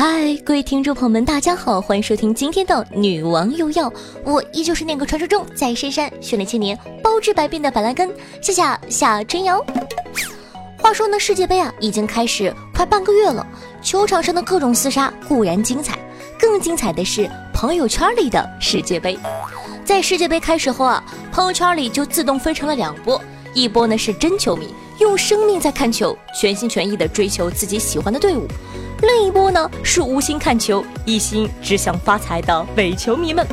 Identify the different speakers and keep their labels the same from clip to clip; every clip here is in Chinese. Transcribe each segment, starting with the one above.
Speaker 1: 嗨，各位听众朋友们，大家好，欢迎收听今天的《女王又要》，我依旧是那个传说中在深山训练千年、包治百病的板蓝根，夏夏夏春瑶。话说呢，世界杯啊已经开始快半个月了，球场上的各种厮杀固然精彩，更精彩的是朋友圈里的世界杯。在世界杯开始后啊，朋友圈里就自动分成了两波，一波呢是真球迷，用生命在看球，全心全意的追求自己喜欢的队伍。另一波呢是无心看球，一心只想发财的伪球迷们。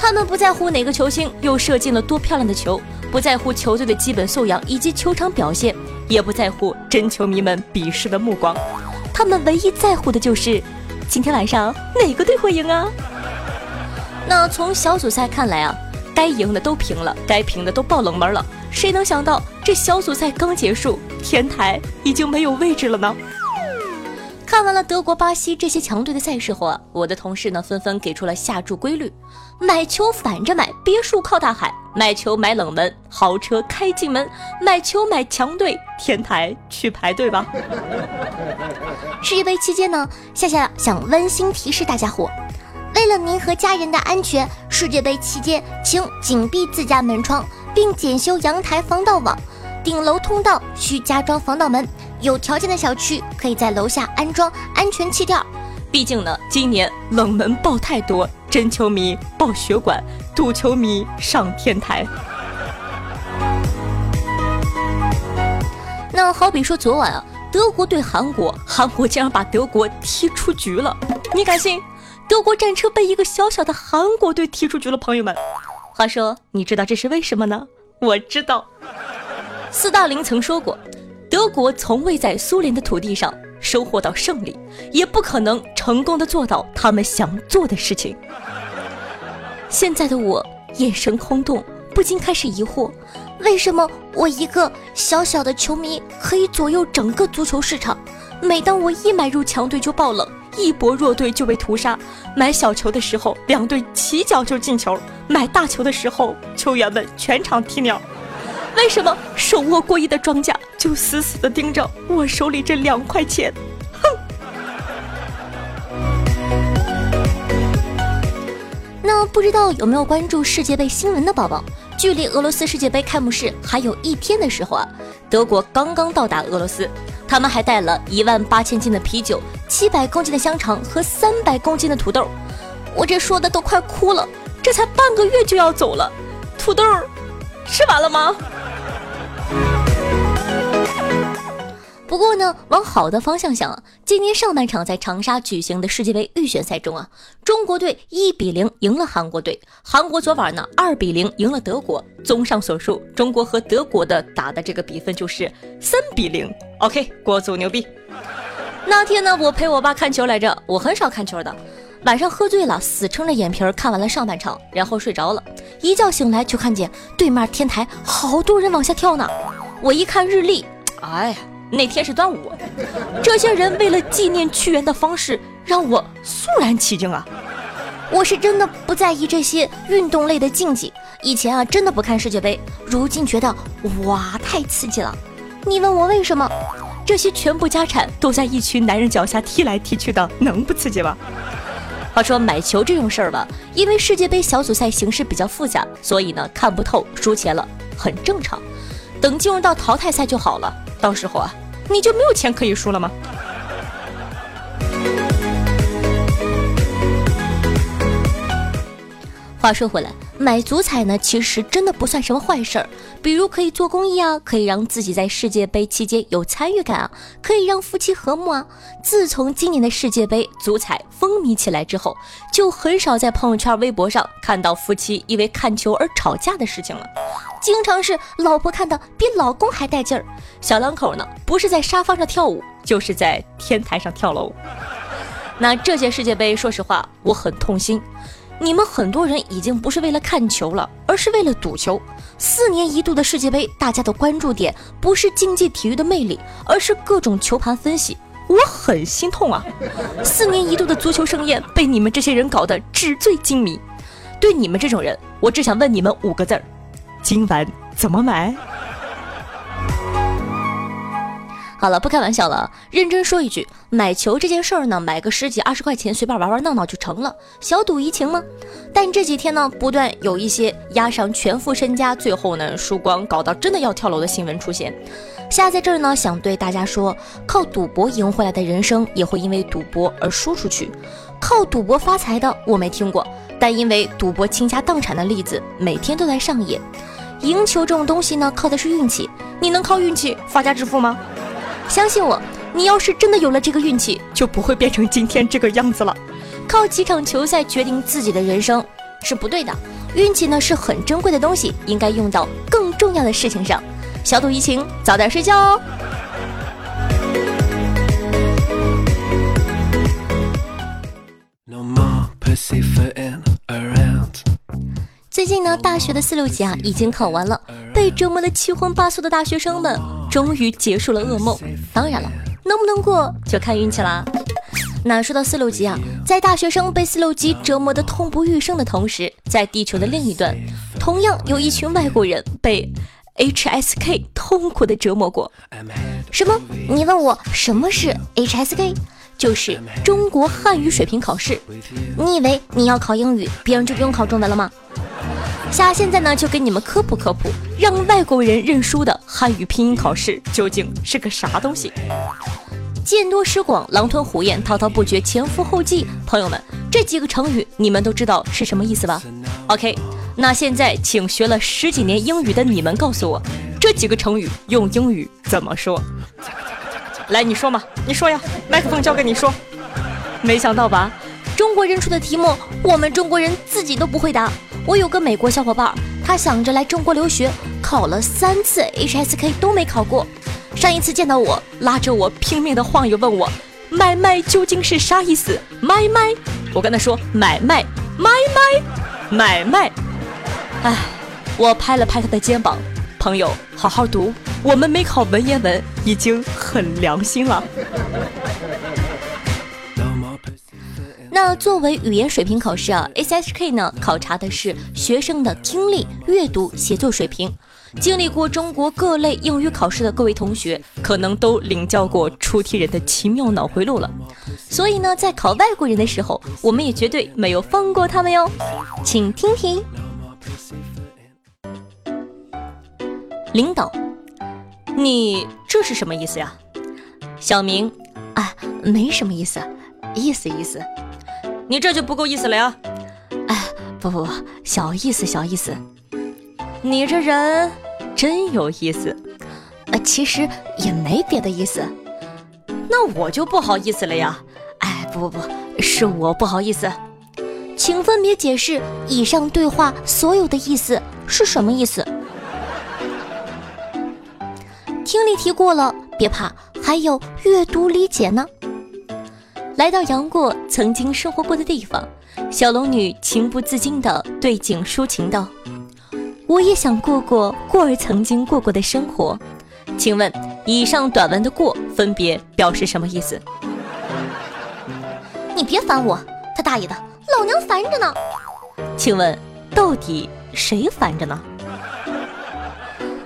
Speaker 1: 他们不在乎哪个球星又射进了多漂亮的球，不在乎球队的基本素养以及球场表现，也不在乎真球迷们鄙视的目光。他们唯一在乎的就是今天晚上哪个队会赢啊？那从小组赛看来啊，该赢的都平了，该平的都爆冷门了。谁能想到这小组赛刚结束，天台已经没有位置了呢？看完了德国、巴西这些强队的赛事后啊，我的同事呢纷纷给出了下注规律：买球反着买，别墅靠大海；买球买冷门，豪车开进门；买球买强队，天台去排队吧。世界杯期间呢，夏夏想温馨提示大家伙：为了您和家人的安全，世界杯期间请紧闭自家门窗，并检修阳台防盗网，顶楼通道需加装防盗门。有条件的小区可以在楼下安装安全气垫。毕竟呢，今年冷门爆太多，真球迷爆血管，赌球迷上天台。那好比说昨晚啊，德国对韩国，韩国竟然把德国踢出局了。你敢信？德国战车被一个小小的韩国队踢出局了，朋友们。话说，你知道这是为什么呢？我知道，斯大林曾说过。德国从未在苏联的土地上收获到胜利，也不可能成功的做到他们想做的事情。现在的我眼神空洞，不禁开始疑惑：为什么我一个小小的球迷可以左右整个足球市场？每当我一买入强队就爆冷，一博弱队就被屠杀；买小球的时候，两队起脚就进球；买大球的时候，球员们全场踢鸟。为什么手握过亿的庄家就死死的盯着我手里这两块钱？哼！那不知道有没有关注世界杯新闻的宝宝？距离俄罗斯世界杯开幕式还有一天的时候啊，德国刚刚到达俄罗斯，他们还带了一万八千斤的啤酒、七百公斤的香肠和三百公斤的土豆。我这说的都快哭了，这才半个月就要走了，土豆吃完了吗？不过呢，往好的方向想，今年上半场在长沙举行的世界杯预选赛中啊，中国队一比零赢了韩国队，韩国昨晚呢二比零赢了德国。综上所述，中国和德国的打的这个比分就是三比零。OK，国足牛逼。那天呢，我陪我爸看球来着，我很少看球的，晚上喝醉了，死撑着眼皮儿看完了上半场，然后睡着了，一觉醒来就看见对面天台好多人往下跳呢。我一看日历，哎呀！那天是端午，这些人为了纪念屈原的方式让我肃然起敬啊！我是真的不在意这些运动类的竞技，以前啊真的不看世界杯，如今觉得哇太刺激了。你问我为什么？这些全部家产都在一群男人脚下踢来踢去的，能不刺激吗？话说买球这种事儿吧，因为世界杯小组赛形势比较复杂，所以呢看不透，输钱了很正常。等进入到淘汰赛就好了，到时候啊。你就没有钱可以输了吗？话说回来，买足彩呢，其实真的不算什么坏事儿。比如可以做公益啊，可以让自己在世界杯期间有参与感啊，可以让夫妻和睦啊。自从今年的世界杯足彩风靡起来之后，就很少在朋友圈、微博上看到夫妻因为看球而吵架的事情了。经常是老婆看的比老公还带劲儿，小两口呢不是在沙发上跳舞，就是在天台上跳楼。那这届世界杯，说实话我很痛心，你们很多人已经不是为了看球了，而是为了赌球。四年一度的世界杯，大家的关注点不是竞技体育的魅力，而是各种球盘分析，我很心痛啊！四年一度的足球盛宴被你们这些人搞得纸醉金迷，对你们这种人，我只想问你们五个字儿。今晚怎么买？好了，不开玩笑了，认真说一句，买球这件事儿呢，买个十几二十块钱，随便玩玩闹闹就成了，小赌怡情吗？但这几天呢，不断有一些压上全副身家，最后呢输光，搞到真的要跳楼的新闻出现。下在这儿呢，想对大家说，靠赌博赢回来的人生，也会因为赌博而输出去；靠赌博发财的，我没听过，但因为赌博倾家荡产的例子，每天都在上演。赢球这种东西呢，靠的是运气。你能靠运气发家致富吗？相信我，你要是真的有了这个运气，就不会变成今天这个样子了。靠几场球赛决定自己的人生是不对的。运气呢是很珍贵的东西，应该用到更重要的事情上。小赌怡情，早点睡觉哦。最近呢，大学的四六级啊已经考完了，被折磨的七荤八素的大学生们终于结束了噩梦。当然了，能不能过就看运气啦。那说到四六级啊，在大学生被四六级折磨的痛不欲生的同时，在地球的另一端，同样有一群外国人被 HSK 痛苦的折磨过。什么？你问我什么是 HSK？就是中国汉语水平考试。你以为你要考英语，别人就不用考中文了吗？下现在呢，就给你们科普科普，让外国人认输的汉语拼音考试究竟是个啥东西？见多识广，狼吞虎咽，滔滔不绝，前赴后继。朋友们，这几个成语你们都知道是什么意思吧？OK，那现在请学了十几年英语的你们告诉我，这几个成语用英语怎么说？来，你说嘛，你说呀，麦克风交给你说。没想到吧？中国人出的题目，我们中国人自己都不会答。我有个美国小伙伴，他想着来中国留学，考了三次 HSK 都没考过。上一次见到我，拉着我拼命的晃悠，问我买卖究竟是啥意思？买卖，我跟他说买卖，买卖，买卖。哎，我拍了拍他的肩膀，朋友，好好读，我们没考文言文，已经很良心了。那作为语言水平考试啊，SHK 呢考察的是学生的听力、阅读、写作水平。经历过中国各类英语考试的各位同学，可能都领教过出题人的奇妙脑回路了。所以呢，在考外国人的时候，我们也绝对没有放过他们哟。请听题：领导，你这是什么意思呀？小明，啊，没什么意思，意思意思。你这就不够意思了呀！哎，不不不，小意思小意思。你这人真有意思，呃，其实也没别的意思。那我就不好意思了呀！哎，不不不，是我不好意思。请分别解释以上对话所有的意思是什么意思？听力题过了，别怕，还有阅读理解呢。来到杨过曾经生活过的地方，小龙女情不自禁地对景抒情道：“我也想过过过儿曾经过过的生活。”请问以上短文的“过”分别表示什么意思？你别烦我，他大爷的，老娘烦着呢。请问到底谁烦着呢？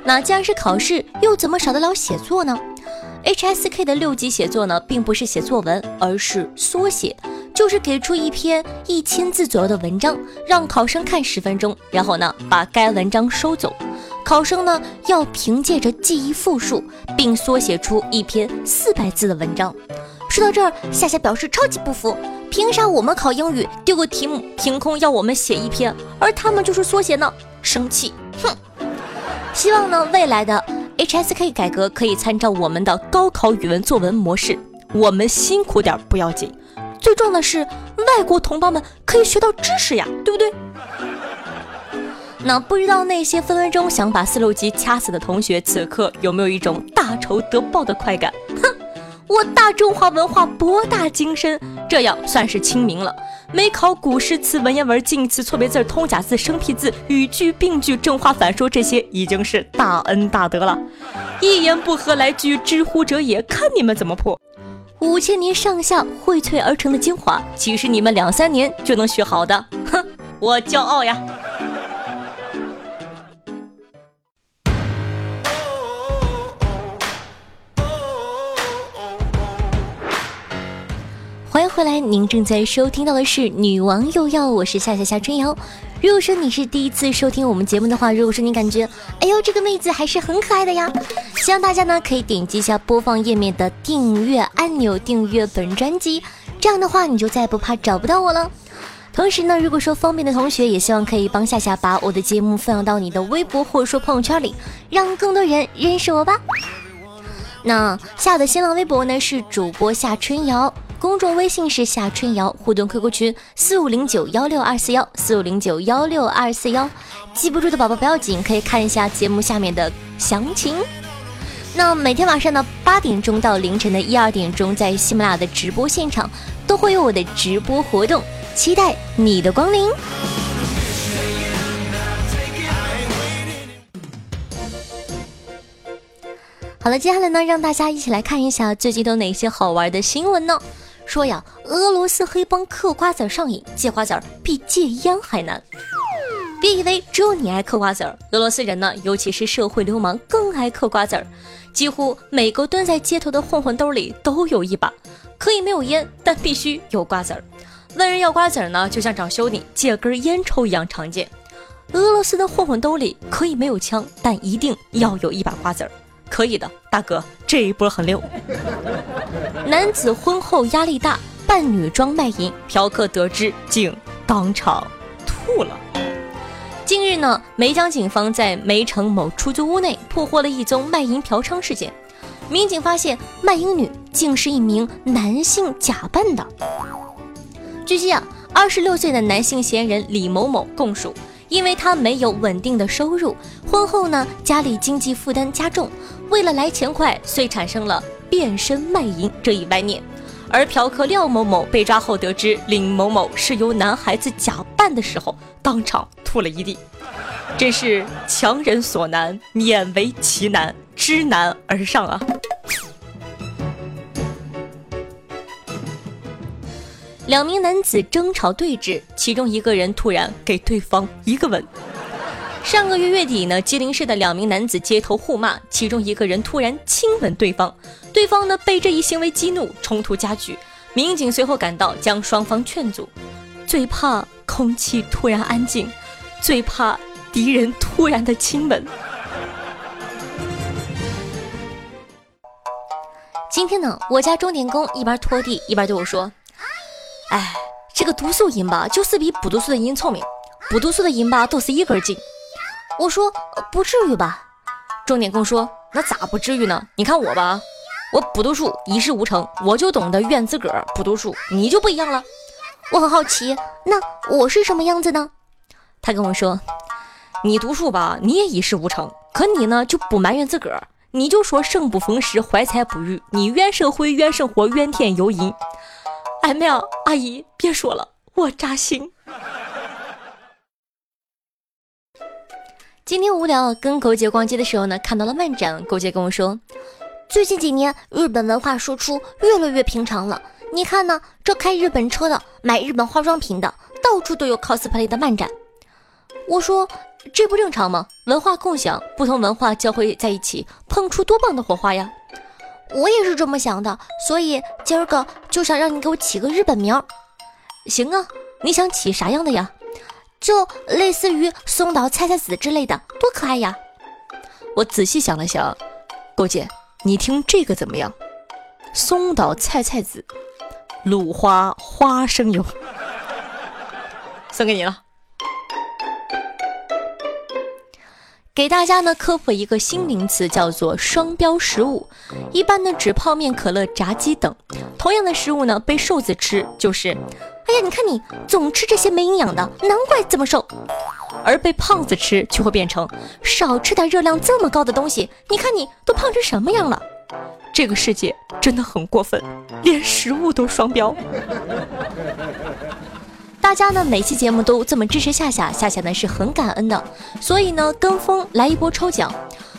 Speaker 1: 那既然是考试，又怎么少得了写作呢？HSK 的六级写作呢，并不是写作文，而是缩写，就是给出一篇一千字左右的文章，让考生看十分钟，然后呢把该文章收走。考生呢要凭借着记忆复述，并缩写出一篇四百字的文章。说到这儿，夏夏表示超级不服，凭啥我们考英语丢个题目，凭空要我们写一篇，而他们就是缩写呢？生气，哼！希望呢未来的。HSK 改革可以参照我们的高考语文作文模式，我们辛苦点不要紧，最重要的是外国同胞们可以学到知识呀，对不对？那不知道那些分分钟想把四六级掐死的同学，此刻有没有一种大仇得报的快感？哼！我大中华文化博大精深，这样算是清明了。没考古诗词文言文近义词错别字通假字生僻字语句病句正话反说这些已经是大恩大德了。一言不合来句知乎者也，看你们怎么破。五千年上下荟萃而成的精华，岂是你们两三年就能学好的？哼，我骄傲呀！欢迎回来，您正在收听到的是《女王又要》，我是夏夏夏春瑶。如果说你是第一次收听我们节目的话，如果说你感觉，哎呦，这个妹子还是很可爱的呀，希望大家呢可以点击一下播放页面的订阅按钮，订阅本专辑，这样的话你就再也不怕找不到我了。同时呢，如果说方便的同学，也希望可以帮夏夏把我的节目分享到你的微博或者说朋友圈里，让更多人认识我吧。那夏的新浪微博呢是主播夏春瑶。公众微信是夏春瑶，互动 QQ 群四五零九幺六二四幺四五零九幺六二四幺，记不住的宝宝不要紧，可以看一下节目下面的详情。那每天晚上呢八点钟到凌晨的一二点钟，在喜马拉雅的直播现场都会有我的直播活动，期待你的光临。好了，接下来呢，让大家一起来看一下最近都哪些好玩的新闻呢？说呀，俄罗斯黑帮嗑瓜子上瘾，戒瓜子比戒烟还难。别以为只有你爱嗑瓜子儿，俄罗斯人呢，尤其是社会流氓更爱嗑瓜子儿。几乎每个蹲在街头的混混兜里都有一把，可以没有烟，但必须有瓜子儿。问人要瓜子儿呢，就像找兄弟借根烟抽一样常见。俄罗斯的混混兜里可以没有枪，但一定要有一把瓜子儿。可以的，大哥，这一波很溜。男子婚后压力大，扮女装卖淫，嫖客得知竟当场吐了。近日呢，梅江警方在梅城某出租屋内破获了一宗卖淫嫖娼事件，民警发现卖淫女竟是一名男性假扮的。据悉啊，二十六岁的男性嫌疑人李某某供述。因为他没有稳定的收入，婚后呢家里经济负担加重，为了来钱快，遂产生了变身卖淫这一歪念。而嫖客廖某某被抓后得知林某某是由男孩子假扮的时候，当场吐了一地。真是强人所难，勉为其难，知难而上啊！两名男子争吵对峙，其中一个人突然给对方一个吻。上个月月底呢，吉林市的两名男子街头互骂，其中一个人突然亲吻对方，对方呢被这一行为激怒，冲突加剧。民警随后赶到，将双方劝阻。最怕空气突然安静，最怕敌人突然的亲吻。今天呢，我家钟点工一边拖地一边对我说。哎，这个读书人吧，就是比不读书的人聪明。不读书的人吧，都是一根筋。我说不至于吧？钟点工说那咋不至于呢？你看我吧，我不读书一事无成，我就懂得怨自个儿不读书。你就不一样了。我很好奇，那我是什么样子呢？他跟我说，你读书吧，你也一事无成，可你呢就不埋怨自个儿，你就说生不逢时，怀才不遇，你怨社会，怨生活，怨天尤人。哎呀，阿姨，别说了，我扎心。今天无聊，跟狗姐逛街的时候呢，看到了漫展。狗姐跟我说，最近几年日本文化输出越来越平常了。你看呢，这开日本车的，买日本化妆品的，到处都有 cosplay 的漫展。我说，这不正常吗？文化共享，不同文化交汇在一起，碰出多棒的火花呀！我也是这么想的，所以今儿个就想让你给我起个日本名。行啊，你想起啥样的呀？就类似于松岛菜菜子之类的，多可爱呀！我仔细想了想，狗姐，你听这个怎么样？松岛菜菜子，鲁花花生油，送给你了。给大家呢科普一个新名词，叫做双标食物。一般呢指泡面、可乐、炸鸡等。同样的食物呢被瘦子吃就是，呀，你看你总吃这些没营养的，难怪这么瘦。而被胖子吃就会变成少吃点热量这么高的东西，你看你都胖成什么样了。这个世界真的很过分，连食物都双标。大家呢每期节目都这么支持夏夏，夏夏呢是很感恩的，所以呢跟风来一波抽奖。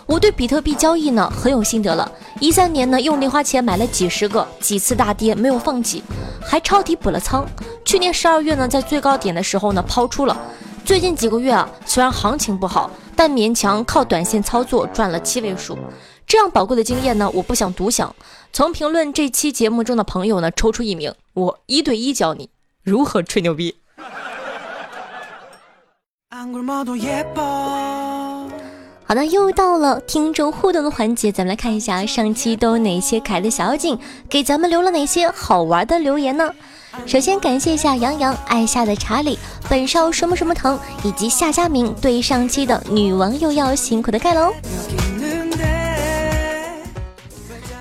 Speaker 1: 我对比特币交易呢很有心得了，一三年呢用零花钱买了几十个，几次大跌没有放弃，还抄底补了仓。去年十二月呢在最高点的时候呢抛出了，最近几个月啊虽然行情不好，但勉强靠短线操作赚了七位数。这样宝贵的经验呢，我不想独享。从评论这期节目中的朋友呢，抽出一名，我一对一教你如何吹牛逼。好的，又到了听众互动的环节，咱们来看一下上期都有哪些可爱的小妖精给咱们留了哪些好玩的留言呢？首先感谢一下杨洋、爱夏的查理、本少什么什么疼以及夏佳明对上期的女王又要辛苦的盖楼。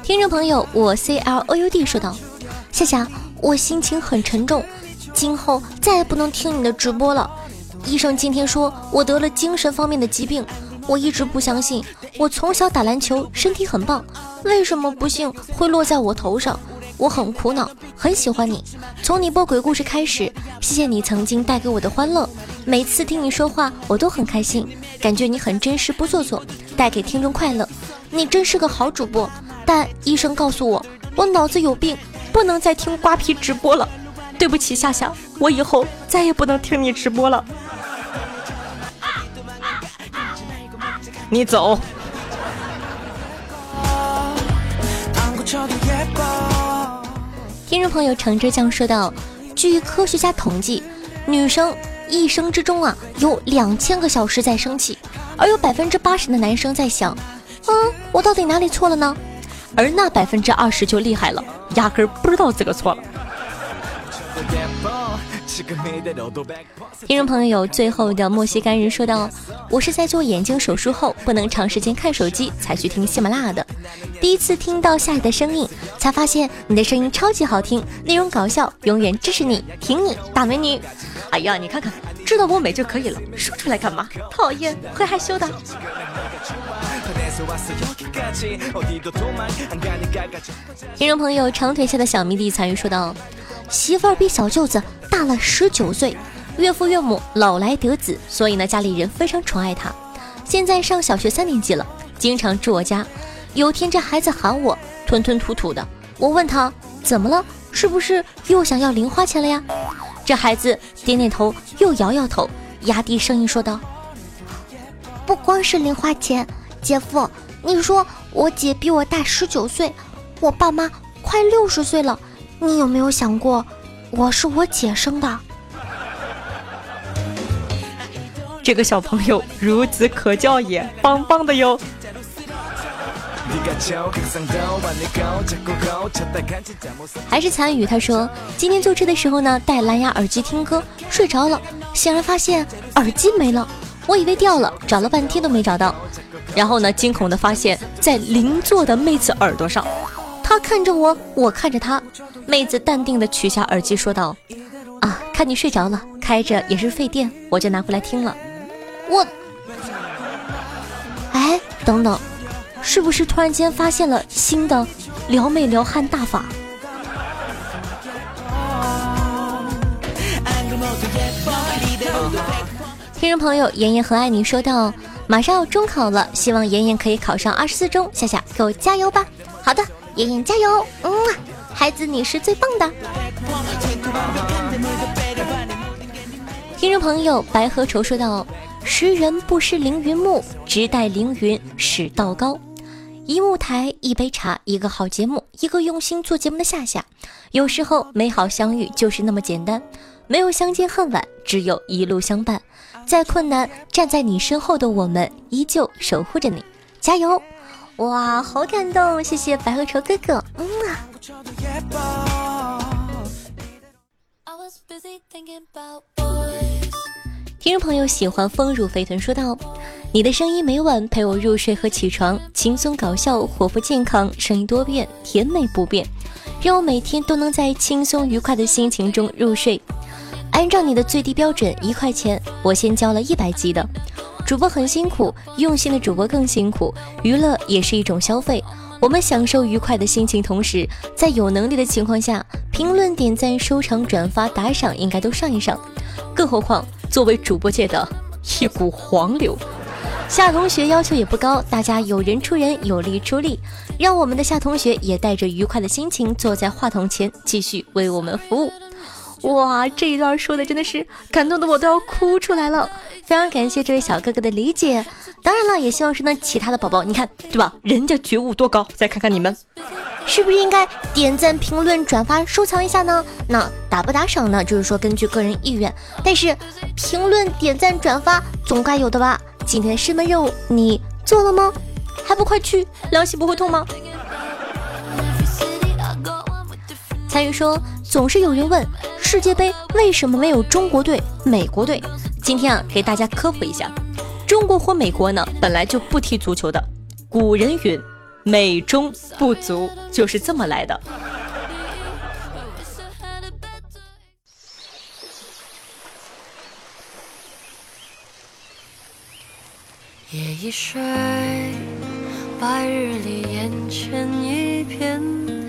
Speaker 1: 听众朋友，我 C L O U D 说道：夏夏，我心情很沉重，今后再也不能听你的直播了。医生今天说我得了精神方面的疾病。我一直不相信，我从小打篮球，身体很棒，为什么不幸会落在我头上？我很苦恼，很喜欢你。从你播鬼故事开始，谢谢你曾经带给我的欢乐。每次听你说话，我都很开心，感觉你很真实不做作，带给听众快乐。你真是个好主播，但医生告诉我，我脑子有病，不能再听瓜皮直播了。对不起，夏夏，我以后再也不能听你直播了。你走。听众朋友，橙汁酱说道：“据科学家统计，女生一生之中啊，有两千个小时在生气，而有百分之八十的男生在想，嗯，我到底哪里错了呢？而那百分之二十就厉害了，压根儿不知道自个错了。”听众朋友，最后的墨西干人说道：“我是在做眼睛手术后不能长时间看手机，才去听喜马拉雅的。第一次听到夏雨的声音，才发现你的声音超级好听，内容搞笑，永远支持你，挺你，大美女。哎呀，你看看，知道我美就可以了，说出来干嘛？讨厌，会害羞的。”听众朋友，长腿下的小迷弟参与说道。媳妇儿比小舅子大了十九岁，岳父岳母老来得子，所以呢家里人非常宠爱他。现在上小学三年级了，经常住我家。有天这孩子喊我，吞吞吐吐的。我问他怎么了，是不是又想要零花钱了呀？这孩子点点头，又摇摇头，压低声音说道：“不光是零花钱，姐夫，你说我姐比我大十九岁，我爸妈快六十岁了。”你有没有想过，我是我姐生的？这个小朋友孺子可教也，棒棒的哟！还是参与，他说今天坐车的时候呢，戴蓝牙耳机听歌，睡着了，醒来发现耳机没了，我以为掉了，找了半天都没找到，然后呢，惊恐的发现，在邻座的妹子耳朵上。他看着我，我看着他。妹子淡定的取下耳机，说道：“啊，看你睡着了，开着也是费电，我就拿回来听了。”我，哎，等等，是不是突然间发现了新的撩妹撩汉大法？听众朋友，妍妍很爱你，说道：“马上要中考了，希望妍妍可以考上二十四中。夏夏，给我加油吧！好的。妍妍加油，嗯，孩子你是最棒的。听众朋友白河愁说道：“识人不识凌云木，只待凌云始道高。一木台，一杯茶，一个好节目，一个用心做节目的夏夏。有时候美好相遇就是那么简单，没有相见恨晚，只有一路相伴。再困难，站在你身后的我们依旧守护着你，加油！”哇，好感动！谢谢白鹤愁哥哥，嗯啊。听众朋友喜欢风乳肥臀说道：“你的声音每晚陪我入睡和起床，轻松搞笑，活泼健康，声音多变，甜美不变，让我每天都能在轻松愉快的心情中入睡。按照你的最低标准一块钱，我先交了一百级的。”主播很辛苦，用心的主播更辛苦。娱乐也是一种消费，我们享受愉快的心情，同时在有能力的情况下，评论、点赞、收藏、转发、打赏应该都上一上。更何况作为主播界的一股黄流，夏同学要求也不高，大家有人出人，有力出力，让我们的夏同学也带着愉快的心情坐在话筒前，继续为我们服务。哇，这一段说的真的是感动的我都要哭出来了。非常感谢这位小哥哥的理解。当然了，也希望是呢其他的宝宝，你看对吧？人家觉悟多高，再看看你们，是不是应该点赞、评论、转发、收藏一下呢？那打不打赏呢？就是说根据个人意愿。但是评论、点赞、转发总该有的吧？今天师门任务你做了吗？还不快去，良心不会痛吗？参与说，总是有人问世界杯为什么没有中国队、美国队？今天啊，给大家科普一下，中国或美国呢本来就不踢足球的。古人云：“美中不足”，就是这么来的。夜已睡，白日里眼前一片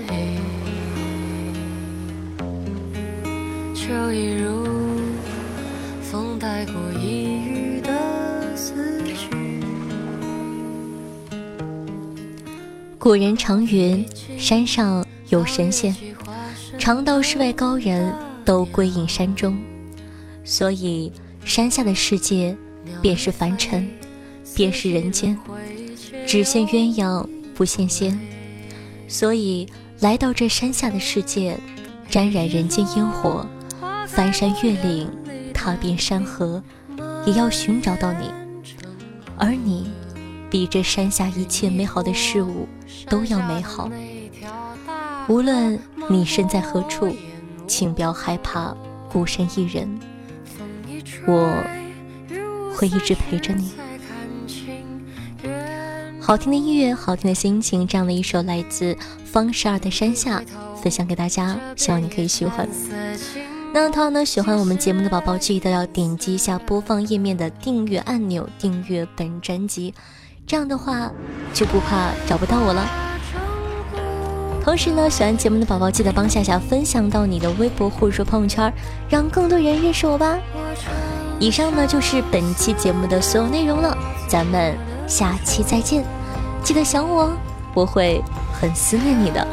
Speaker 1: 黑。秋意如风带过一隅的思绪。古人常云：山上有神仙，常道世外高人都归隐山中。所以山下的世界便是凡尘，便是人间，只羡鸳鸯不羡仙。所以来到这山下的世界，沾染人间烟火。翻山越岭，踏遍山河，也要寻找到你。而你，比这山下一切美好的事物都要美好。无论你身在何处，请不要害怕孤身一人，我会一直陪着你。好听的音乐，好听的心情，这样的一首来自方十二的《山下》，分享给大家，希望你可以喜欢。那同样呢，喜欢我们节目的宝宝，记得要点击一下播放页面的订阅按钮，订阅本专辑，这样的话就不怕找不到我了。同时呢，喜欢节目的宝宝，记得帮夏夏分享到你的微博或者说朋友圈，让更多人认识我吧。以上呢就是本期节目的所有内容了，咱们下期再见，记得想我，我会很思念你的。